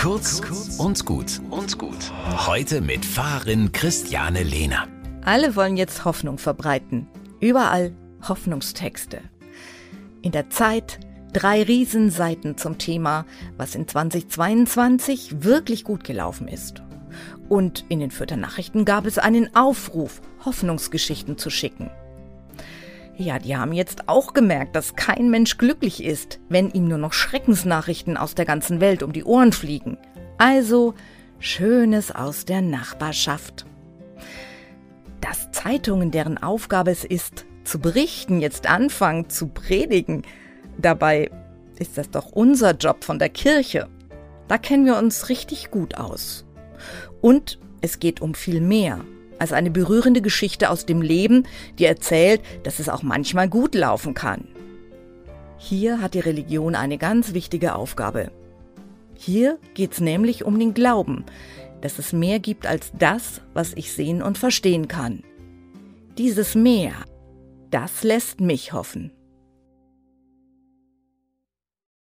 Kurz und gut und gut. Heute mit Fahrerin Christiane Lehner. Alle wollen jetzt Hoffnung verbreiten. Überall Hoffnungstexte. In der Zeit drei Riesenseiten zum Thema, was in 2022 wirklich gut gelaufen ist. Und in den Fürther Nachrichten gab es einen Aufruf, Hoffnungsgeschichten zu schicken. Ja, die haben jetzt auch gemerkt, dass kein Mensch glücklich ist, wenn ihm nur noch Schreckensnachrichten aus der ganzen Welt um die Ohren fliegen. Also Schönes aus der Nachbarschaft. Dass Zeitungen, deren Aufgabe es ist, zu berichten, jetzt anfangen zu predigen, dabei ist das doch unser Job von der Kirche. Da kennen wir uns richtig gut aus. Und es geht um viel mehr als eine berührende Geschichte aus dem Leben, die erzählt, dass es auch manchmal gut laufen kann. Hier hat die Religion eine ganz wichtige Aufgabe. Hier geht es nämlich um den Glauben, dass es mehr gibt als das, was ich sehen und verstehen kann. Dieses Mehr, das lässt mich hoffen.